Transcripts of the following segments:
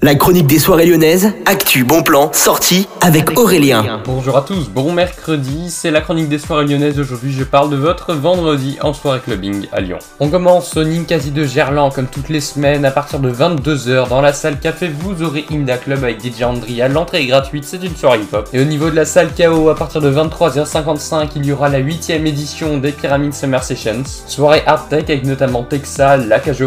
La chronique des soirées lyonnaises, actu, bon plan, sortie avec Aurélien. Bonjour à tous, bon mercredi, c'est la chronique des soirées lyonnaises. Aujourd'hui, je parle de votre vendredi en soirée clubbing à Lyon. On commence au Ninkasi de Gerland comme toutes les semaines à partir de 22h dans la salle café. Vous aurez Inda Club avec DJ Andrea. L'entrée est gratuite, c'est une soirée hip-hop. Et au niveau de la salle KO, à partir de 23h55, il y aura la 8 édition des Pyramid Summer Sessions. Soirée Art Tech avec notamment Texal, La Cage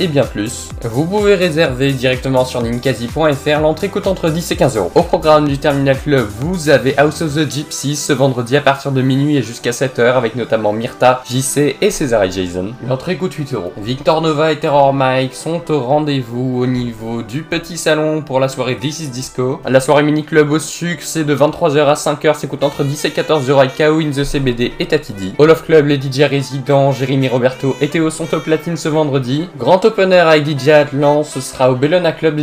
et bien plus. Vous pouvez réserver directement sur Ninkasi.fr. L'entrée coûte entre 10 et 15 euros. Au programme du Terminal Club, vous avez House of the Gypsies ce vendredi à partir de minuit et jusqu'à 7h avec notamment Myrta, JC et César et Jason. L'entrée coûte 8 euros. Victor Nova et Terror Mike sont au rendez-vous au niveau du petit salon pour la soirée This is Disco. La soirée mini club au sucre, c'est de 23h à 5h, c'est coûte entre 10 et 14 euros avec KO in the CBD et Tatidi. All of Club, les DJ résidents, Jérémy Roberto et Théo sont au platine ce vendredi. Grand opener avec DJ Atlan, ce sera au Bellona Club de